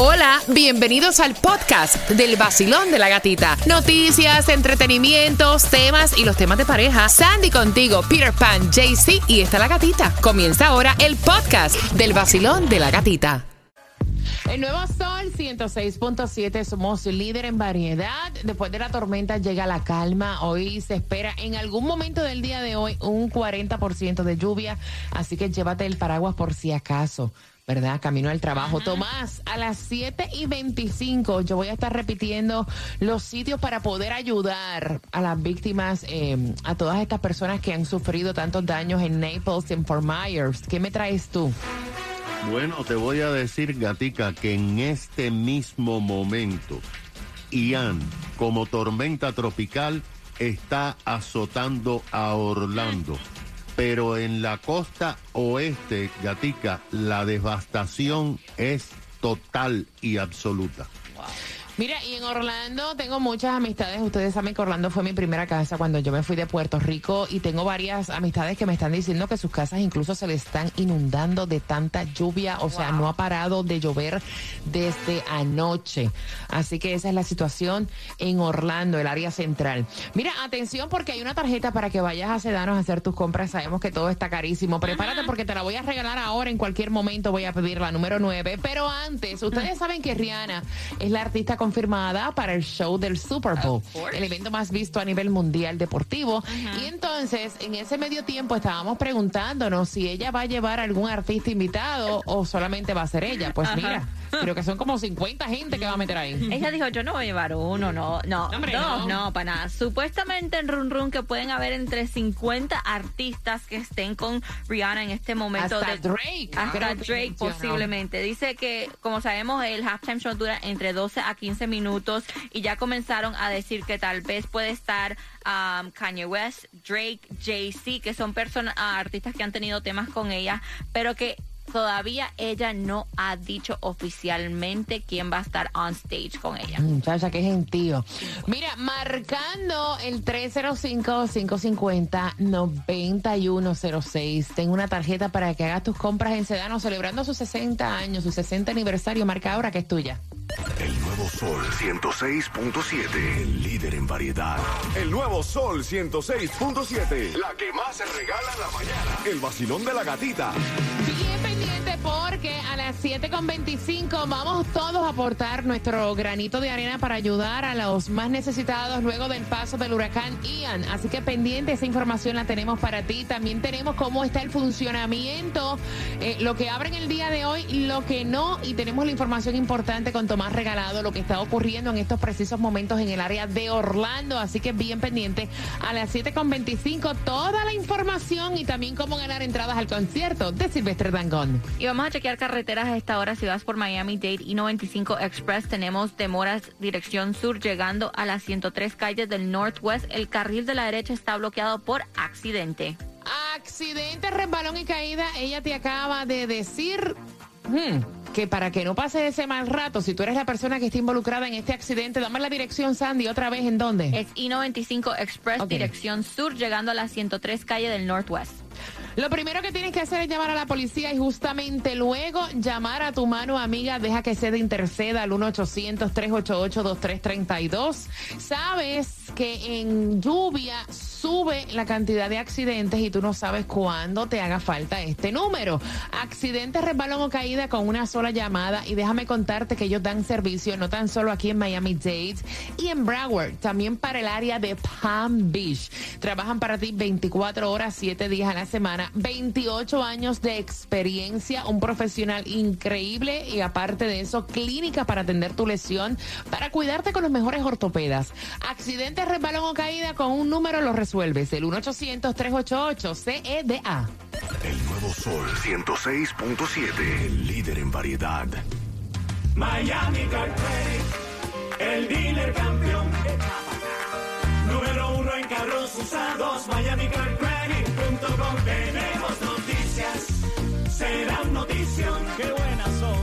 Hola, bienvenidos al podcast del vacilón de la gatita. Noticias, entretenimientos, temas y los temas de pareja. Sandy contigo, Peter Pan, JC y está la gatita. Comienza ahora el podcast del vacilón de la gatita. El nuevo sol 106.7, somos líder en variedad. Después de la tormenta llega la calma. Hoy se espera en algún momento del día de hoy un 40% de lluvia, así que llévate el paraguas por si acaso. ¿Verdad? Camino al trabajo. Tomás, a las 7 y 25 yo voy a estar repitiendo los sitios para poder ayudar a las víctimas, eh, a todas estas personas que han sufrido tantos daños en Naples, en Fort Myers. ¿Qué me traes tú? Bueno, te voy a decir, Gatica, que en este mismo momento, Ian, como tormenta tropical, está azotando a Orlando. Pero en la costa oeste, Gatica, la devastación es total y absoluta. Mira, y en Orlando tengo muchas amistades. Ustedes saben que Orlando fue mi primera casa cuando yo me fui de Puerto Rico y tengo varias amistades que me están diciendo que sus casas incluso se le están inundando de tanta lluvia. O sea, no ha parado de llover desde anoche. Así que esa es la situación en Orlando, el área central. Mira, atención porque hay una tarjeta para que vayas a Sedanos a hacer tus compras. Sabemos que todo está carísimo. Prepárate porque te la voy a regalar ahora. En cualquier momento voy a pedir la número 9. Pero antes, ustedes saben que Rihanna es la artista con confirmada para el show del Super Bowl, el evento más visto a nivel mundial deportivo. Y entonces, en ese medio tiempo estábamos preguntándonos si ella va a llevar algún artista invitado o solamente va a ser ella. Pues mira. Creo que son como 50 gente que va a meter ahí. Ella dijo, yo no voy a llevar uno, no, no, no, no, para nada. Supuestamente en Run Run que pueden haber entre 50 artistas que estén con Rihanna en este momento. Hasta Drake. Hasta Drake posiblemente. Dice que, como sabemos, el halftime show dura entre 12 a 15 minutos y ya comenzaron a decir que tal vez puede estar um, Kanye West, Drake, Jay-Z, que son personas, artistas que han tenido temas con ella, pero que todavía ella no ha dicho oficialmente quién va a estar on stage con ella. Muchacha, qué gentío. Mira, marcando el 305-550-9106. Tengo una tarjeta para que hagas tus compras en Sedano celebrando sus 60 años, su 60 aniversario. Marca ahora que es tuya. El nuevo Sol 106.7. El líder en variedad. El nuevo Sol 106.7. La que más se regala en la mañana. El vacilón de la gatita. Bien pendiente porque a las 7.25 vamos todos a aportar nuestro granito de arena para ayudar a los más necesitados luego del paso del huracán Ian. Así que pendiente, esa información la tenemos para ti. También tenemos cómo está el funcionamiento, eh, lo que abren el día de hoy, lo que no. Y tenemos la información importante con Tomás Regalado, lo que está ocurriendo en estos precisos momentos en el área de Orlando. Así que bien pendiente a las 7.25 toda la información y también cómo ganar entradas al concierto de Silvestre Dangón. Vamos a chequear carreteras a esta hora. Si vas por Miami-Dade y 95 Express, tenemos demoras dirección sur llegando a las 103 calles del Northwest. El carril de la derecha está bloqueado por accidente. Accidente, resbalón y caída. Ella te acaba de decir hmm, que para que no pase ese mal rato, si tú eres la persona que está involucrada en este accidente, dame la dirección, Sandy, otra vez, ¿en dónde? Es I-95 Express, dirección sur, llegando a las 103 calles del Northwest. Lo primero que tienes que hacer es llamar a la policía y justamente luego llamar a tu mano amiga, deja que se interceda al 1-800-388-2332. Sabes que en lluvia sube la cantidad de accidentes y tú no sabes cuándo te haga falta este número. Accidentes, resbalón o caída con una sola llamada y déjame contarte que ellos dan servicio no tan solo aquí en Miami-Dade y en Broward, también para el área de Palm Beach. Trabajan para ti 24 horas, 7 días a la semana, 28 años de experiencia, un profesional increíble y aparte de eso, clínica para atender tu lesión, para cuidarte con los mejores ortopedas. Accidentes, resbalón o caída con un número lo resuelves, el 1-800-388-CEDA. El nuevo Sol 106.7. El líder en variedad. Miami Car Credit, el dealer campeón. Número uno en carros usados, MiamiCarCredit.com. Tenemos noticias, serán notición. Qué buenas son.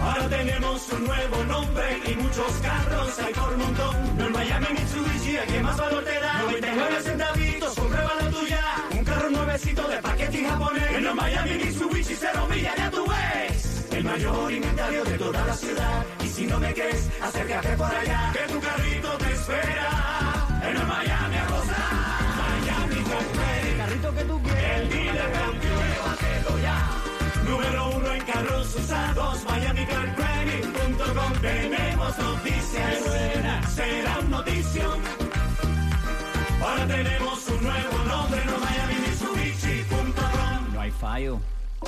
Ahora tenemos un nuevo nombre y muchos carros hay por montón. No mayor inventario de toda la ciudad. Y si no me crees, acércate por allá, que tu carrito te espera. En el Miami a gozar. Miami Car Credit. carrito que tú quieres. El dealer campeón, llévatelo ya. Número uno en carros usados, MiamiCarCredit.com. Tenemos noticias buenas, serán notición. Ahora tenemos un nuevo nombre, no MiamiMitsubishi.com. No hay fallo.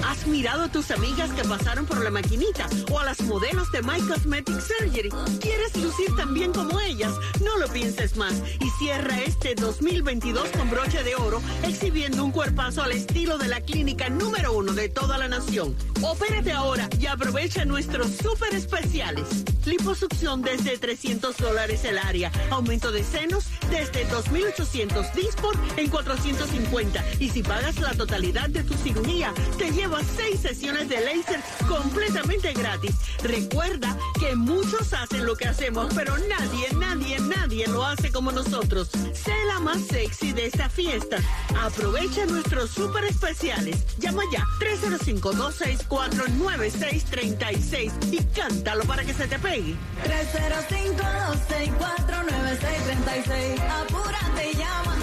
¿Has mirado a tus amigas que pasaron por la maquinita o a las modelos de My Cosmetic Surgery? ¿Quieres lucir tan bien como ellas? No lo pienses más y cierra este 2022 con broche de oro exhibiendo un cuerpazo al estilo de la clínica número uno de toda la nación. Opérate ahora y aprovecha nuestros super especiales. Liposucción desde 300 dólares el área. Aumento de senos desde 2.800. Dispor en 450. Y si pagas la totalidad de tu cirugía, te llevas seis sesiones de láser completamente gratis. Recuerda que muchos hacen lo que hacemos, pero nadie, nadie, nadie lo hace como nosotros. Sé la más sexy de esta fiesta. Aprovecha nuestros super especiales. Llama ya 305-264-9636 y cántalo para que se te pegue. 305-264-9636. Apúrate y llama.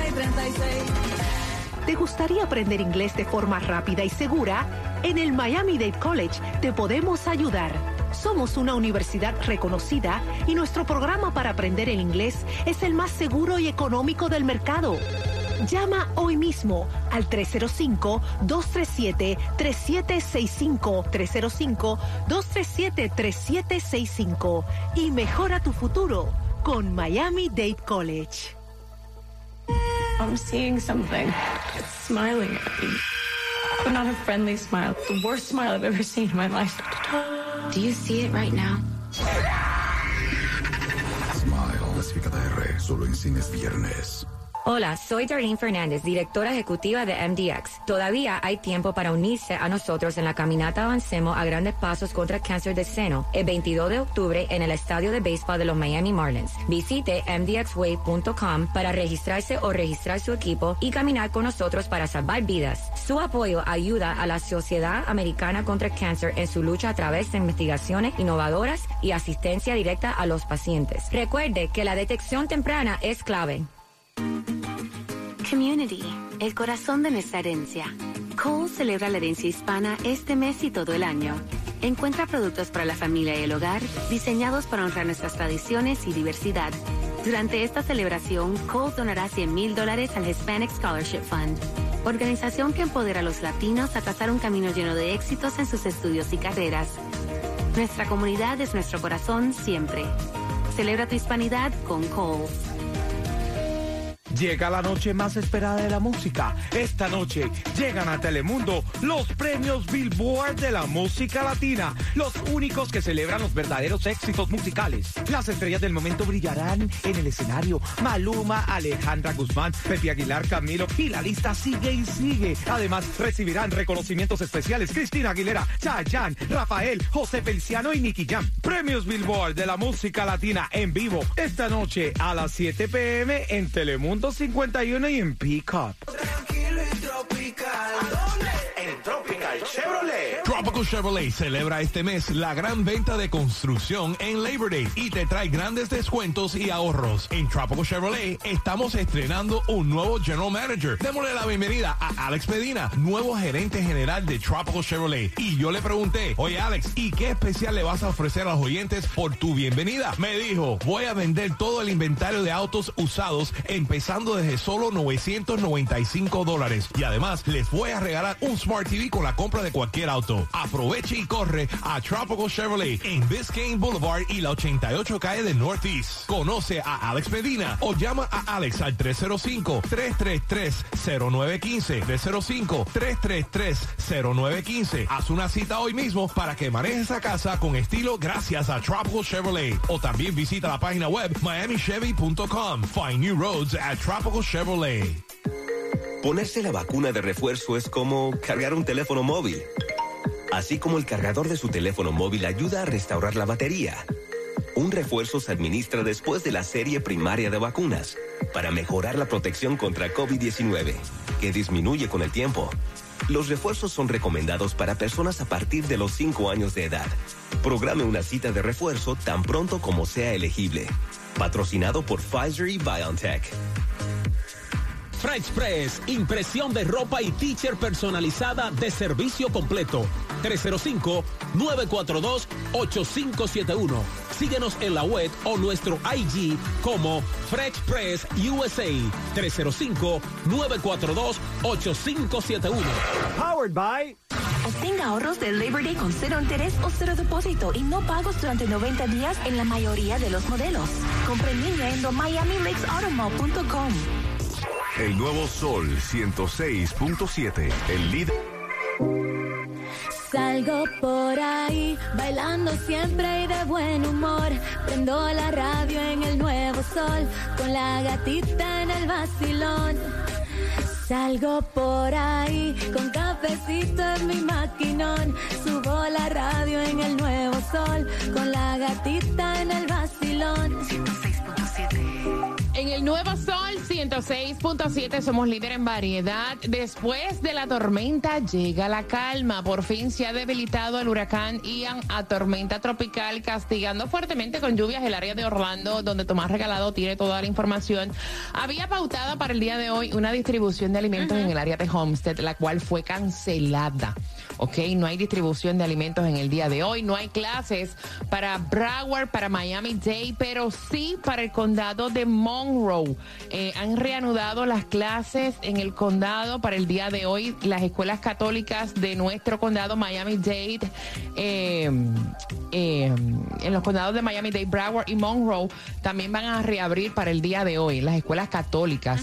305-264-9636. ¿Te gustaría aprender inglés de forma rápida y segura? En el Miami Dade College te podemos ayudar. Somos una universidad reconocida y nuestro programa para aprender el inglés es el más seguro y económico del mercado. Llama hoy mismo al 305-237-3765, 305-237-3765 y mejora tu futuro con Miami Dade College. I'm seeing something. It's smiling at me. But not a friendly smile. The worst smile I've ever seen in my life. Do you see it right now? Smile, clasificada R, solo en cines viernes. Hola, soy Darlene Fernández, directora ejecutiva de MDX. Todavía hay tiempo para unirse a nosotros en la caminata Avancemos a grandes pasos contra el cáncer de seno el 22 de octubre en el estadio de béisbol de los Miami Marlins. Visite mdxway.com para registrarse o registrar su equipo y caminar con nosotros para salvar vidas. Su apoyo ayuda a la Sociedad Americana contra el Cáncer en su lucha a través de investigaciones innovadoras y asistencia directa a los pacientes. Recuerde que la detección temprana es clave. Community, el corazón de nuestra herencia. Cole celebra la herencia hispana este mes y todo el año. Encuentra productos para la familia y el hogar diseñados para honrar nuestras tradiciones y diversidad. Durante esta celebración, Cole donará 100 mil dólares al Hispanic Scholarship Fund, organización que empodera a los latinos a trazar un camino lleno de éxitos en sus estudios y carreras. Nuestra comunidad es nuestro corazón siempre. Celebra tu hispanidad con Cole. Llega la noche más esperada de la música. Esta noche llegan a Telemundo los premios Billboard de la música latina, los únicos que celebran los verdaderos éxitos musicales. Las estrellas del momento brillarán en el escenario. Maluma, Alejandra Guzmán, Pepe Aguilar, Camilo y la lista sigue y sigue. Además recibirán reconocimientos especiales Cristina Aguilera, Chayanne, Rafael, José Feliciano y Nicky Jam. Premios Billboard de la música latina en vivo esta noche a las 7 pm en Telemundo 51 y en Peacock. En Tropical Chevrolet. Tropical Chevrolet celebra este mes la gran venta de construcción en Labor Day y te trae grandes descuentos y ahorros. En Tropical Chevrolet estamos estrenando un nuevo General Manager. Démosle la bienvenida a Alex Medina, nuevo gerente general de Tropical Chevrolet. Y yo le pregunté, oye Alex, ¿y qué especial le vas a ofrecer a los oyentes por tu bienvenida? Me dijo, voy a vender todo el inventario de autos usados empezando desde solo 995 dólares. Y además les voy a regalar un Smart TV con la compra de cualquier auto. Aproveche y corre a Tropical Chevrolet en Biscayne Boulevard y la 88 calle de Northeast. Conoce a Alex Medina o llama a Alex al 305-333-0915. 305-333-0915. Haz una cita hoy mismo para que manejes esa casa con estilo gracias a Tropical Chevrolet. O también visita la página web miamichevy.com. Find new roads at Tropical Chevrolet. Ponerse la vacuna de refuerzo es como cargar un teléfono móvil. Así como el cargador de su teléfono móvil ayuda a restaurar la batería. Un refuerzo se administra después de la serie primaria de vacunas para mejorar la protección contra COVID-19, que disminuye con el tiempo. Los refuerzos son recomendados para personas a partir de los 5 años de edad. Programe una cita de refuerzo tan pronto como sea elegible. Patrocinado por Pfizer y BioNTech. French Press, impresión de ropa y teacher personalizada de servicio completo. 305-942-8571. Síguenos en la web o nuestro IG como French Press USA. 305-942-8571. Powered by Obtenga ahorros del Labor Day con cero interés o cero depósito y no pagos durante 90 días en la mayoría de los modelos. Compre en línea en miamilakesautomall.com. El nuevo Sol 106.7. El líder. Salgo por ahí, bailando siempre y de buen humor. Prendo la radio en el nuevo sol, con la gatita en el vacilón. Salgo por ahí, con cafecito en mi maquinón. Subo la radio en el nuevo sol, con la gatita en el vacilón. 106.7. En el Nuevo Sol 106.7 somos líder en variedad. Después de la tormenta llega la calma. Por fin se ha debilitado el huracán Ian a tormenta tropical, castigando fuertemente con lluvias el área de Orlando, donde Tomás Regalado tiene toda la información. Había pautada para el día de hoy una distribución de alimentos en el área de Homestead, la cual fue cancelada. ¿Ok? No hay distribución de alimentos en el día de hoy, no hay clases para Broward, para Miami-Dade, pero sí para el condado de Monroe. Eh, han reanudado las clases en el condado para el día de hoy. Las escuelas católicas de nuestro condado Miami-Dade, eh, eh, en los condados de Miami-Dade, Broward y Monroe, también van a reabrir para el día de hoy, las escuelas católicas.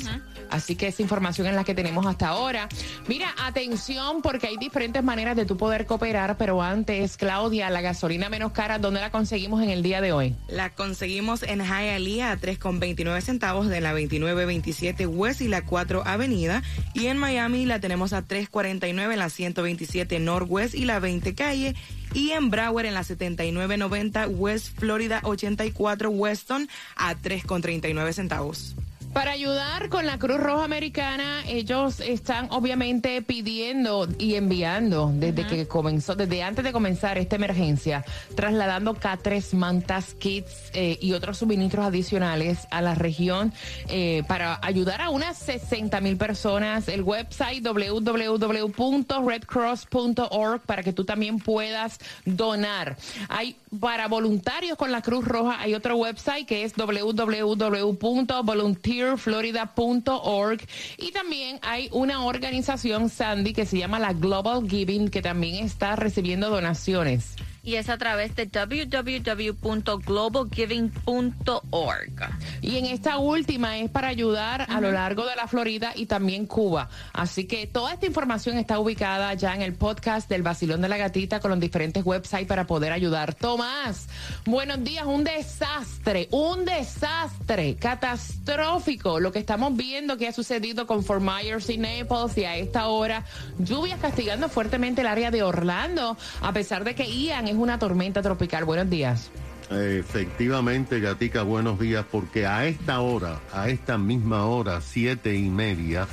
Así que esa información es la que tenemos hasta ahora. Mira, atención, porque hay diferentes maneras de tú poder cooperar, pero antes, Claudia, la gasolina menos cara, ¿dónde la conseguimos en el día de hoy? La conseguimos en Hialeah a 3,29 centavos de la 2927 West y la 4 Avenida. Y en Miami la tenemos a 3,49 en la 127 Northwest y la 20 Calle. Y en Broward en la 7990 West Florida 84 Weston a 3,39 centavos. Para ayudar con la Cruz Roja Americana, ellos están obviamente pidiendo y enviando desde que comenzó, desde antes de comenzar esta emergencia, trasladando catres, mantas, kits eh, y otros suministros adicionales a la región eh, para ayudar a unas 60 mil personas. El website www.redcross.org para que tú también puedas donar. Hay para voluntarios con la Cruz Roja hay otro website que es www.volunteerflorida.org y también hay una organización Sandy que se llama la Global Giving que también está recibiendo donaciones. Y es a través de www.globalgiving.org. Y en esta última es para ayudar a lo largo de la Florida y también Cuba. Así que toda esta información está ubicada ya en el podcast del Basilón de la Gatita con los diferentes websites para poder ayudar. Tomás, buenos días. Un desastre, un desastre catastrófico lo que estamos viendo que ha sucedido con Fort Myers y Naples y a esta hora lluvias castigando fuertemente el área de Orlando, a pesar de que Ian es una tormenta tropical. Buenos días. Efectivamente, Gatica, buenos días, porque a esta hora, a esta misma hora, siete y media,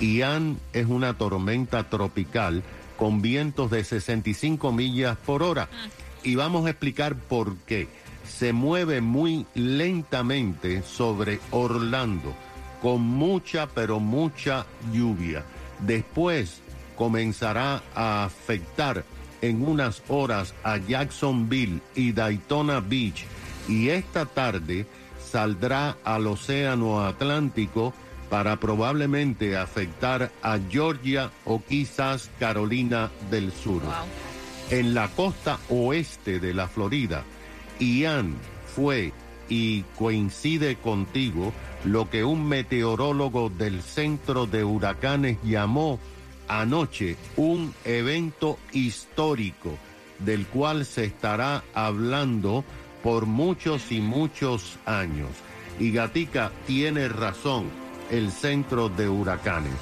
Ian es una tormenta tropical con vientos de 65 millas por hora. Y vamos a explicar por qué. Se mueve muy lentamente sobre Orlando, con mucha, pero mucha lluvia. Después comenzará a afectar en unas horas a Jacksonville y Daytona Beach y esta tarde saldrá al Océano Atlántico para probablemente afectar a Georgia o quizás Carolina del Sur. En la costa oeste de la Florida, Ian fue y coincide contigo lo que un meteorólogo del Centro de Huracanes llamó anoche un evento histórico del cual se estará hablando por muchos y muchos años. Y Gatica tiene razón, el centro de huracanes.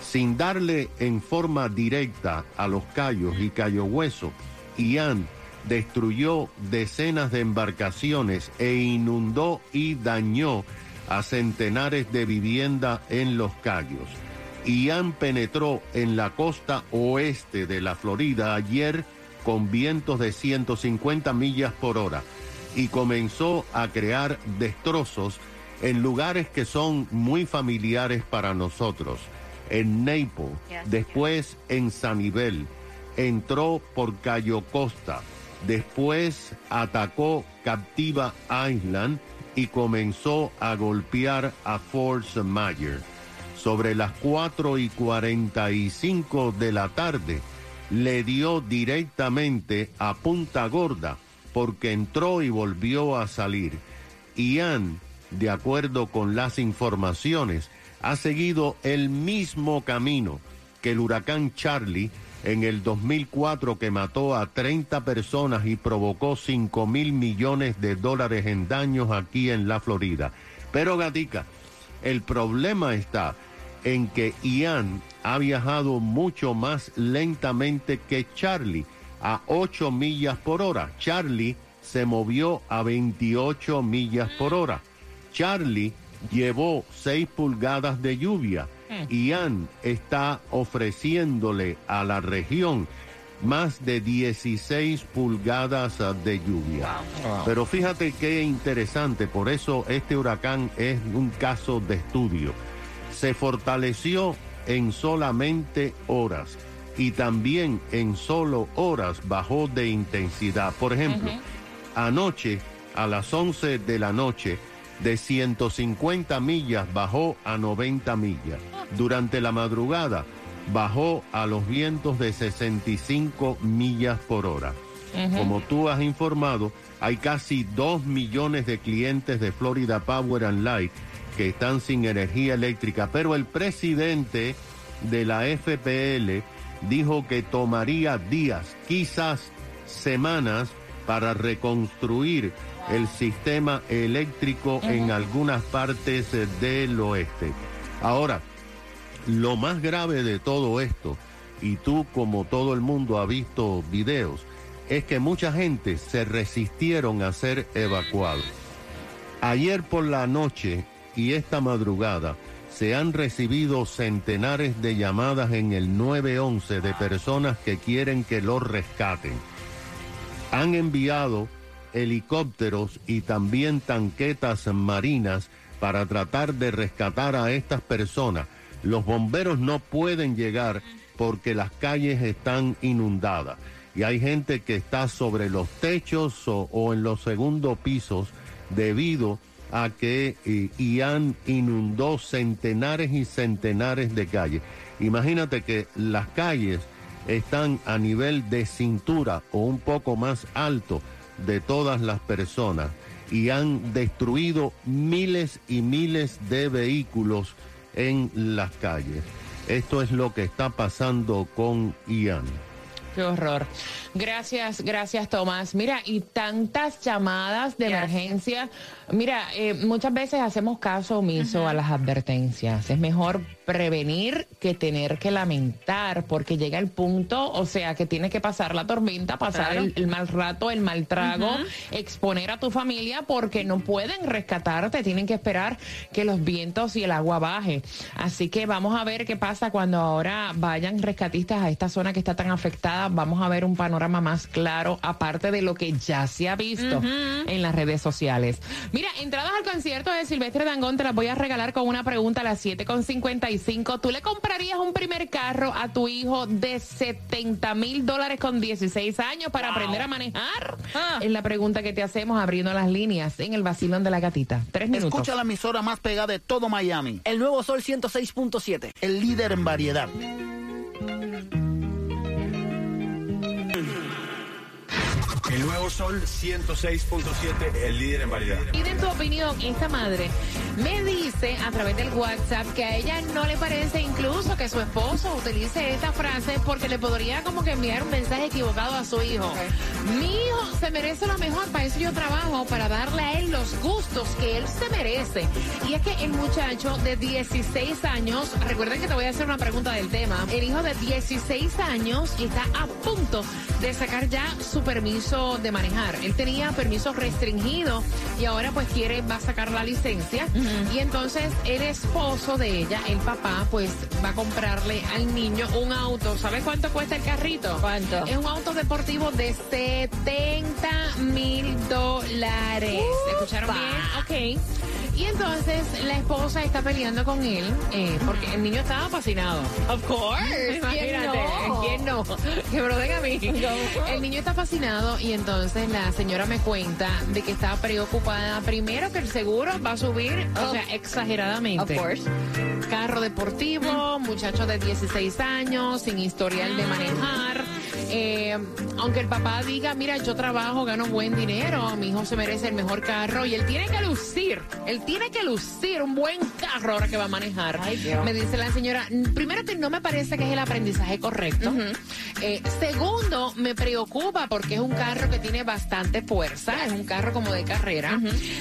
Sin darle en forma directa a los Cayos y Cayo Hueso, Ian destruyó decenas de embarcaciones e inundó y dañó a centenares de viviendas en los Cayos. Ian penetró en la costa oeste de la Florida ayer con vientos de 150 millas por hora y comenzó a crear destrozos en lugares que son muy familiares para nosotros. En Naples, después en Sanibel, entró por Cayo Costa, después atacó Captiva Island y comenzó a golpear a Fort Mayer. Sobre las 4 y 45 de la tarde, le dio directamente a Punta Gorda porque entró y volvió a salir. Ian, de acuerdo con las informaciones, ha seguido el mismo camino que el huracán Charlie en el 2004 que mató a 30 personas y provocó 5 mil millones de dólares en daños aquí en la Florida. Pero Gatica, el problema está en que Ian ha viajado mucho más lentamente que Charlie, a 8 millas por hora. Charlie se movió a 28 millas por hora. Charlie llevó 6 pulgadas de lluvia. Ian está ofreciéndole a la región más de 16 pulgadas de lluvia. Pero fíjate qué interesante, por eso este huracán es un caso de estudio. Se fortaleció en solamente horas y también en solo horas bajó de intensidad. Por ejemplo, anoche a las 11 de la noche de 150 millas bajó a 90 millas. Durante la madrugada bajó a los vientos de 65 millas por hora. Como tú has informado, hay casi 2 millones de clientes de Florida Power and Light que están sin energía eléctrica, pero el presidente de la FPL dijo que tomaría días, quizás semanas, para reconstruir el sistema eléctrico en algunas partes del oeste. Ahora, lo más grave de todo esto, y tú como todo el mundo ha visto videos, es que mucha gente se resistieron a ser evacuados. Ayer por la noche y esta madrugada se han recibido centenares de llamadas en el 911 de personas que quieren que los rescaten. Han enviado helicópteros y también tanquetas marinas para tratar de rescatar a estas personas. Los bomberos no pueden llegar porque las calles están inundadas y hay gente que está sobre los techos o, o en los segundos pisos debido a que eh, Ian inundó centenares y centenares de calles. Imagínate que las calles están a nivel de cintura o un poco más alto de todas las personas y han destruido miles y miles de vehículos en las calles. Esto es lo que está pasando con Ian. Qué horror. Gracias, gracias Tomás. Mira, y tantas llamadas de emergencia. Mira, eh, muchas veces hacemos caso omiso a las advertencias. Es mejor prevenir que tener que lamentar, porque llega el punto, o sea, que tienes que pasar la tormenta, pasar Claro. el, el mal rato, el mal trago, exponer a tu familia, porque no pueden rescatarte, tienen que esperar que los vientos y el agua baje. Así que vamos a ver qué pasa cuando ahora vayan rescatistas a esta zona que está tan afectada. Vamos a ver un panorama más claro, aparte de lo que ya se ha visto en las redes sociales. Mira, entradas al concierto de Silvestre Dangón te las voy a regalar con una pregunta a las 7.55. ¿Tú le comprarías un primer carro a tu hijo de 70 mil dólares con 16 años para aprender a manejar? Es la pregunta que te hacemos abriendo las líneas en el vacilón de la gatita. Tres minutos. Escucha la emisora más pegada de todo Miami. El nuevo Sol 106.7, el líder en variedad. El nuevo Sol 106.7, el líder en variedad. Piden tu opinión. Esta madre me dice a través del WhatsApp que a ella no le parece incluso que su esposo utilice esta frase porque le podría como que enviar un mensaje equivocado a su hijo. Mi hijo se merece lo mejor, para eso yo trabajo, para darle a él los gustos que él se merece. Y es que el muchacho de 16 años, recuerden que te voy a hacer una pregunta del tema, el hijo de 16 años está a punto de sacar ya su permiso de de manejar. Él tenía permiso restringido y ahora pues quiere, va a sacar la licencia. Y entonces el esposo de ella, el papá, pues va a comprarle al niño un auto. ¿Sabes cuánto cuesta el carrito? ¿Cuánto? Es un auto deportivo de 70 mil dólares. ¿Escucharon bien? Ok. Y entonces la esposa está peleando con él eh, porque el niño estaba fascinado. Of course. Imagínate, ¿quién no? Que me lo den a mí. El niño está fascinado y entonces la señora me cuenta de que está preocupada. Primero que el seguro va a subir, o sea, exageradamente. Of course. Carro deportivo, muchacho de 16 años, sin historial de manejar. Eh, aunque el papá diga, mira, yo trabajo, gano buen dinero, mi hijo se merece el mejor carro y él tiene que lucir, él tiene que lucir un buen carro ahora que va a manejar. Me dice la señora, primero que no me parece que es el aprendizaje correcto. Eh, segundo, me preocupa porque es un carro que tiene bastante fuerza, es un carro como de carrera.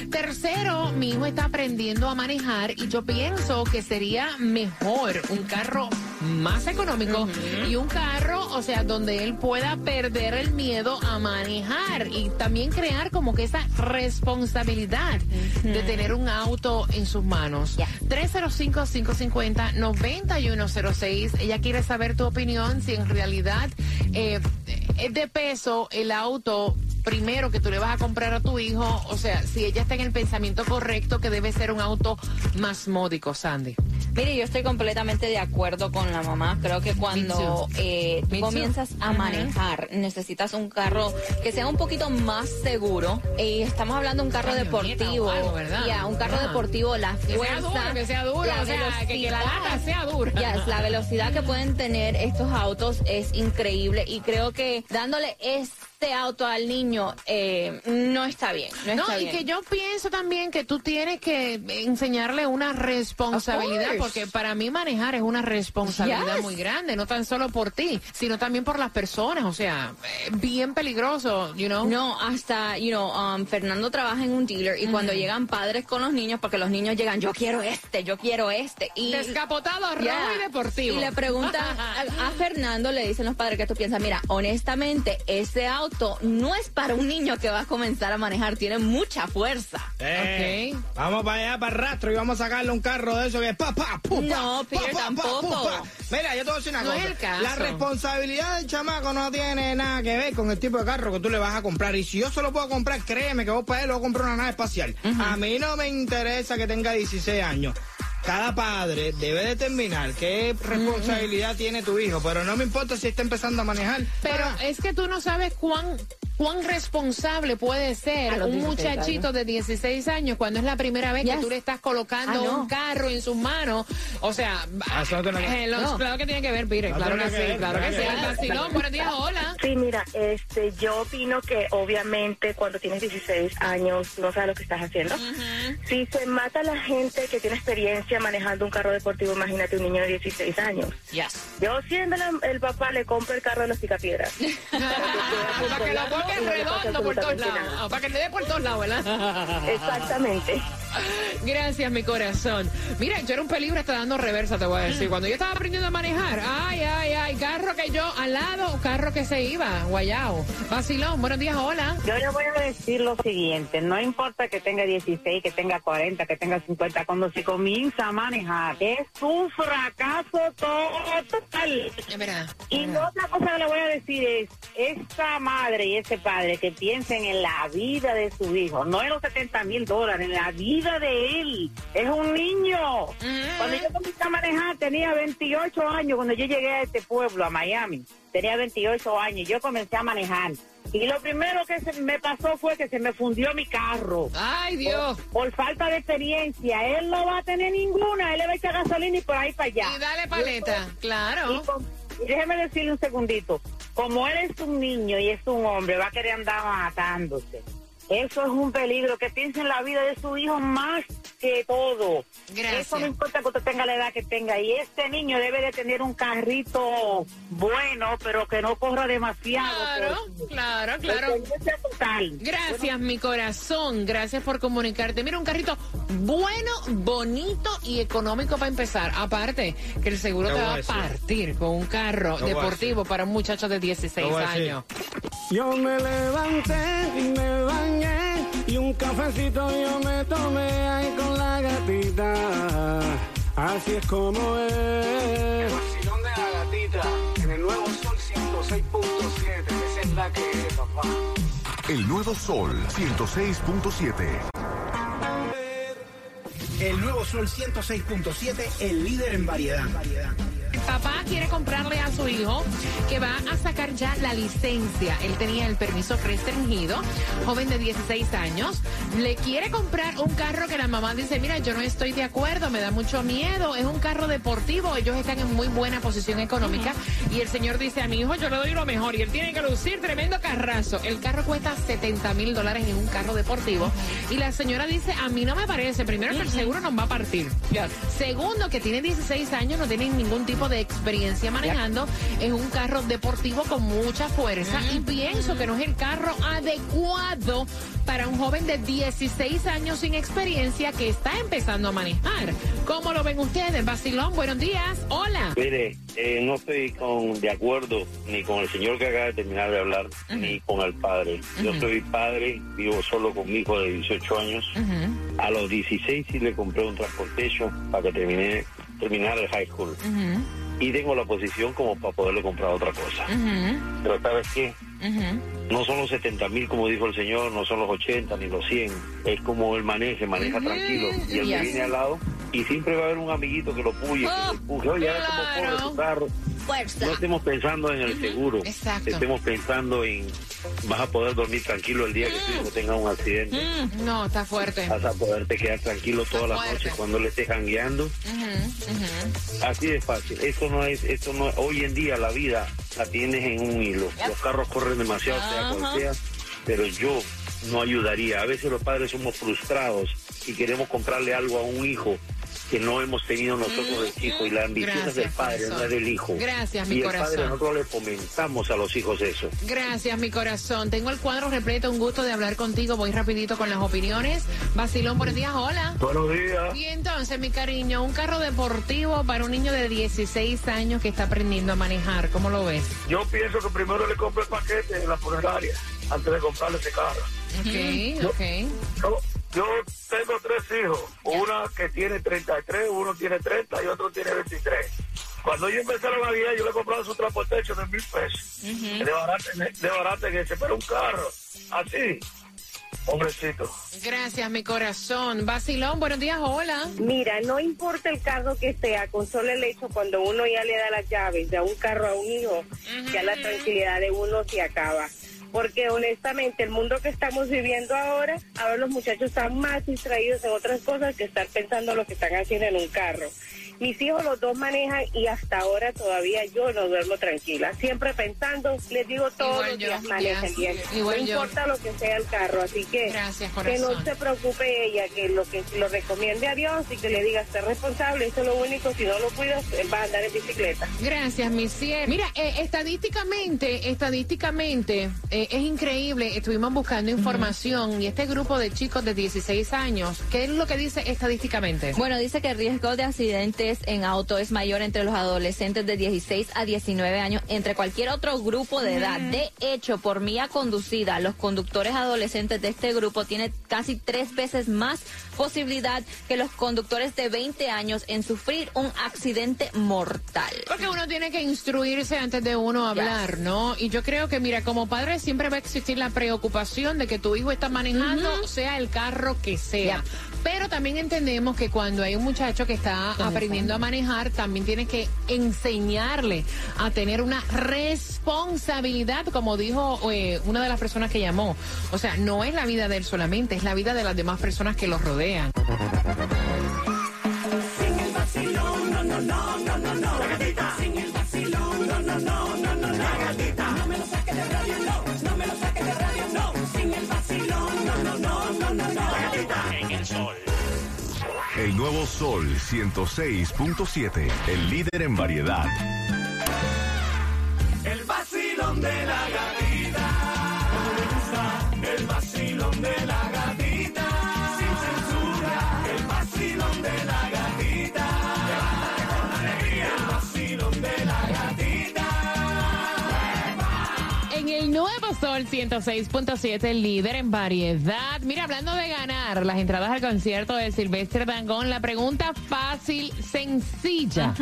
Tercero, mi hijo está aprendiendo a manejar y yo pienso que sería mejor un carro más económico y un carro, o sea, donde él pueda perder el miedo a manejar y también crear como que esa responsabilidad de tener un auto en sus manos. 305-550-9106. Ella quiere saber tu opinión, si en realidad eh, es de peso el auto primero que tú le vas a comprar a tu hijo, o sea, si ella está en el pensamiento correcto que debe ser un auto más módico, Sandy. Mire, yo estoy completamente de acuerdo con la mamá. Creo que cuando eh, tú comienzas a manejar, necesitas un carro que sea un poquito más seguro. Y estamos hablando de un carro deportivo. algo, ¿verdad? Ya, un carro deportivo, la sea fuerza. duro, que sea duro, la o sea, que- que la velocidad. lata sea dura. Yes, la velocidad que pueden tener estos autos es increíble. Y creo que dándole este auto al niño eh, no está bien. No, y bien. que yo pienso también que tú tienes que enseñarle una responsabilidad, porque para mí manejar es una responsabilidad Yes. muy grande, no tan solo por ti, sino también por las personas, o sea, eh, bien peligroso, you know. No, hasta, you know, um, Fernando trabaja en un dealer y cuando llegan padres con los niños, porque los niños llegan, yo quiero este, yo quiero este. Y, Descapotado, rojo Yeah. y deportivo. Y le preguntan a, a Fernando, le dicen los padres que tú piensas, mira, honestamente, ese auto no es para un niño que va a comenzar a manejar, tiene mucha fuerza. Eh, Vamos para allá, para el rastro y vamos a sacarle un carro de eso que es pa, pa, pu, pa, No, pa, Peter, pa, pa, tampoco. pu, pa. Mira, yo te voy a decir una No es cosa. el caso. La responsabilidad del chamaco no tiene nada que ver con el tipo de carro que tú le vas a comprar. Y si yo se lo puedo comprar, créeme que vos para él le voy a comprar una nave espacial. A mí no me interesa que tenga 16 años. Cada padre debe determinar qué responsabilidad tiene tu hijo, pero no me importa si está empezando a manejar. Pero es que tú no sabes cuán cuán responsable puede ser un 16 muchachito años. de 16 años cuando es la primera vez que tú le estás colocando Ah, no. un carro en sus manos. O sea, Ah, eh, los- No. claro que tiene que ver, Pire, No claro que que sí, ver, claro que sí. vacilón, buenos días, hola. Sí, mira, este, yo opino que obviamente cuando tienes 16 años no sabes lo que estás haciendo. Si se mata la gente que tiene experiencia manejando un carro deportivo, imagínate un niño de 16 años. Yes. Yo siendo la- el papá le compro el carro de los picapiedras. redondo por todos lados. Para que le dé por todos lados, ¿verdad? Exactamente. Gracias, mi corazón. Mira, yo era un peligro hasta dando reversa, te voy a decir. Cuando yo estaba aprendiendo a manejar, ay, ay, ay, carro que yo al lado, carro que se iba, guayao. Vacilón, buenos días, hola. Yo le voy a decir lo siguiente, no importa que tenga 16, que tenga 40, que tenga 50, cuando se comienza a manejar, es un fracaso total. Es verdad. Y la otra cosa que le voy a decir es, esa madre y ese padre que piensen en la vida de su hijo, no en los 70 mil dólares, en la vida de él. Es un niño. Cuando yo comencé a manejar tenía 28 años, cuando yo llegué a este pueblo, a Miami, tenía 28 años, yo comencé a manejar. Y lo primero que se me pasó fue que se me fundió mi carro. Ay, Dios. Por, por falta de experiencia. Él no va a tener ninguna. Él le va a echar gasolina y por ahí para allá. Y dale paleta, claro. Y con- y déjeme decirle un segundito. Como él es un niño y es un hombre, va a querer andar matándose. Eso es un peligro. Que piense en la vida de su hijo más que todo. Gracias. Eso no importa que usted tenga la edad que tenga. Y este niño debe de tener un carrito bueno, pero que no corra demasiado. Claro, claro, claro. Total. Gracias, mi corazón. Gracias por comunicarte. Mira, un carrito bueno, bonito y económico para empezar. Aparte, que el seguro Te va a partir con un carro deportivo para un muchacho de 16 Te voy a decir. años. Yo me levanté y me bañé y un cafecito yo me tomé ahí con la gatita. Así es como es. El vacilón de la gatita en el nuevo Sol 106.7. Esa es la que es, papá. El nuevo Sol 106.7. El nuevo Sol 106.7, el líder en variedad. Papá quiere comprarle a su hijo que va a sacar ya la licencia. Él tenía el permiso restringido, joven de 16 años. Le quiere comprar un carro que la mamá dice, mira, yo no estoy de acuerdo, me da mucho miedo. Es un carro deportivo, ellos están en muy buena posición económica. Y el señor dice, a mi hijo yo le doy lo mejor y él tiene que lucir tremendo carrazo. El carro cuesta 70 mil dólares en un carro deportivo. Y la señora dice, a mí no me parece, primero que el seguro nos va a partir. Segundo, que tiene 16 años, no tiene ningún tipo de experiencia manejando. Es un carro deportivo con mucha fuerza y pienso que no es el carro adecuado para un joven de 16 años sin experiencia que está empezando a manejar. ¿Cómo lo ven ustedes? Basilón, buenos días. Hola. Mire, eh, no estoy con, de acuerdo ni con el señor que acaba de terminar de hablar, ni con el padre. Yo soy padre, vivo solo con mi hijo de 18 años. A los 16 sí le compré un transportation para que termine, terminara el high school. Y tengo la posición como para poderle comprar otra cosa. Pero ¿sabes qué? No son los 70 mil, como dijo el señor, no son los 80 ni los 100. Es como él maneja, maneja tranquilo. Y él me Yes. viene al lado y siempre va a haber un amiguito que lo puye, que lo empuje. Oye, ahora como corre tu carro. Fuerza. No estemos pensando en el seguro. Exacto. Estemos pensando en vas a poder dormir tranquilo el día que tu hijo tenga un accidente. Mm, No, está fuerte. Vas a poderte quedar tranquilo todas las noches cuando le estés jangueando. Así de fácil. Esto no es, esto no hoy en día la vida la tienes en un hilo. Los carros corren demasiado, sea Ajá. cual sea, pero yo no ayudaría. A veces los padres somos frustrados y queremos comprarle algo a un hijo que no hemos tenido nosotros de hijo y la ambición es del padre, no corazón. es del hijo. Gracias, mi y el corazón. padre nosotros le fomentamos a los hijos eso. Gracias, mi corazón. Tengo el cuadro repleto, un gusto de hablar contigo. Voy rapidito con las opiniones. Basilón, buenos días, hola. Buenos días. Y entonces, mi cariño, un carro deportivo para un niño de 16 años que está aprendiendo a manejar. ¿Cómo lo ves? Yo pienso que primero le compre el paquete en la funeraria antes de comprarle ese carro. Ok, ok. Yo, yo tengo tres hijos, una que tiene 33, uno tiene 30 y otro tiene 23. Cuando ellos empezaron a guiar, yo le compraba su transportación de mil pesos. De barato, de barato en ese, pero un carro, así, hombrecito. Gracias, mi corazón. Basilón, buenos días, hola. Mira, no importa el carro que sea, con solo el hecho cuando uno ya le da las llaves de un carro a un hijo, ya la tranquilidad de uno se acaba. Porque honestamente el mundo que estamos viviendo ahora, ahora los muchachos están más distraídos en otras cosas que estar pensando lo que están haciendo en un carro. Mis hijos los dos manejan y hasta ahora todavía yo no duermo tranquila. Siempre pensando, les digo todos Igual los yo, días manejen bien. igual no yo. importa lo que sea el carro, así que Gracias, que no se preocupe ella, que lo que lo recomiende a Dios y que le diga ser responsable, eso es lo único, si no lo cuidas, él va a andar en bicicleta. Gracias, mi cielo. Mira, eh, estadísticamente, estadísticamente, eh, es increíble. Estuvimos buscando información y este grupo de chicos de 16 años, ¿qué es lo que dice estadísticamente? Bueno, dice que el riesgo de accidentes en auto es mayor entre los adolescentes de 16 a 19 años, entre cualquier otro grupo de edad. De hecho, por mía conducida, los conductores adolescentes de este grupo tienen casi tres veces más posibilidad que los conductores de 20 años en sufrir un accidente mortal. Porque uno tiene que instruirse antes de uno hablar, ¿no? Y yo creo que, mira, como padre siempre va a existir la preocupación de que tu hijo está manejando, sea el carro que sea. Pero también entendemos que cuando hay un muchacho que está aprendiendo a manejar, también tienes que enseñarle a tener una responsabilidad, como dijo eh, una de las personas que llamó. O sea, no es la vida de él solamente, es la vida de las demás personas que lo rodean. Sol 106.7. El líder en variedad. El vacilón de la gatita. El vacilón de la. Sol 106.7, el líder en variedad. Mira, hablando de ganar las entradas al concierto de Silvestre Dangón, la pregunta fácil, sencilla.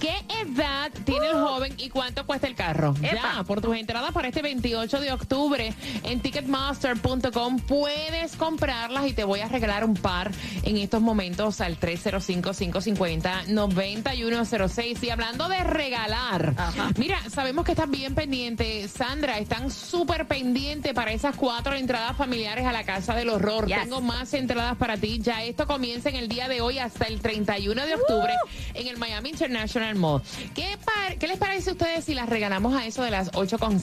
¿Qué edad tiene el joven y cuánto cuesta el carro? Ya, por tus entradas para este 28 de octubre en ticketmaster.com puedes comprarlas y te voy a regalar un par en estos momentos al 305-550-9106. Y hablando de regalar, mira, sabemos que estás bien pendiente. Sandra, están súper pendientes para esas cuatro entradas familiares a la Casa del Horror. Tengo más entradas para ti. Ya esto comienza en el día de hoy hasta el 31 de octubre en el Miami International Mall. ¿Qué, par- ¿Qué les parece a ustedes si las regalamos a eso de las 8 con...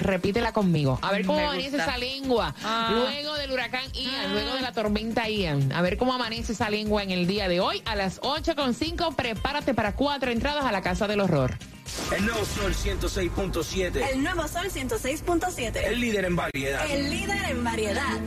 repítela conmigo. A ver cómo Me amanece gusta. esa lengua. Ah. Luego del huracán Ian, luego de la tormenta Ian. A ver cómo amanece esa lengua en el día de hoy. A las 8.5, prepárate para cuatro entradas a la Casa del Horror. El nuevo Sol 106.7. El nuevo Sol 106.7. El líder en variedad. El líder en variedad.